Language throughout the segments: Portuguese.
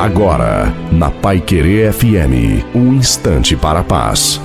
Agora, na Pai Querer FM, um instante para a paz.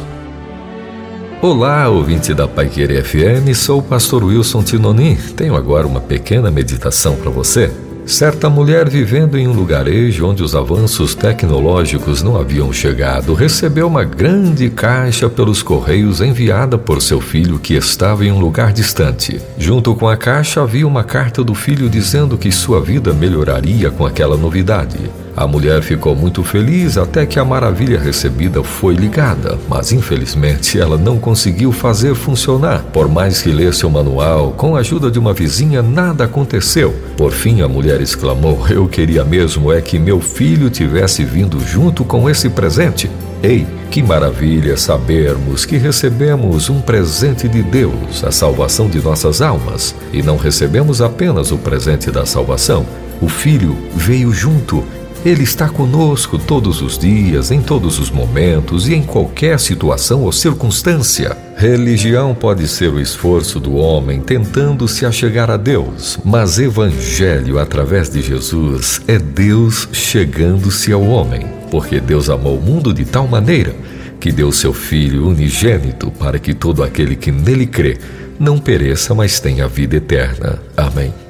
Olá, ouvinte da Pai Querer FM, sou o pastor Wilson Tinonim. Tenho agora uma pequena meditação para você. Certa mulher vivendo em um lugarejo onde os avanços tecnológicos não haviam chegado recebeu uma grande caixa pelos correios enviada por seu filho que estava em um lugar distante. Junto com a caixa havia uma carta do filho dizendo que sua vida melhoraria com aquela novidade. A mulher ficou muito feliz até que a maravilha recebida foi ligada, mas infelizmente ela não conseguiu fazer funcionar. Por mais que lesse o manual, com a ajuda de uma vizinha, nada aconteceu. Por fim, a mulher exclamou: Eu queria mesmo é que meu filho tivesse vindo junto com esse presente. Ei, que maravilha sabermos que recebemos um presente de Deus, a salvação de nossas almas, e não recebemos apenas o presente da salvação. O Filho veio junto ele está conosco todos os dias, em todos os momentos e em qualquer situação ou circunstância. Religião pode ser o esforço do homem tentando se achegar a Deus, mas Evangelho através de Jesus é Deus chegando-se ao homem, porque Deus amou o mundo de tal maneira que deu seu Filho unigênito para que todo aquele que nele crê não pereça, mas tenha vida eterna. Amém.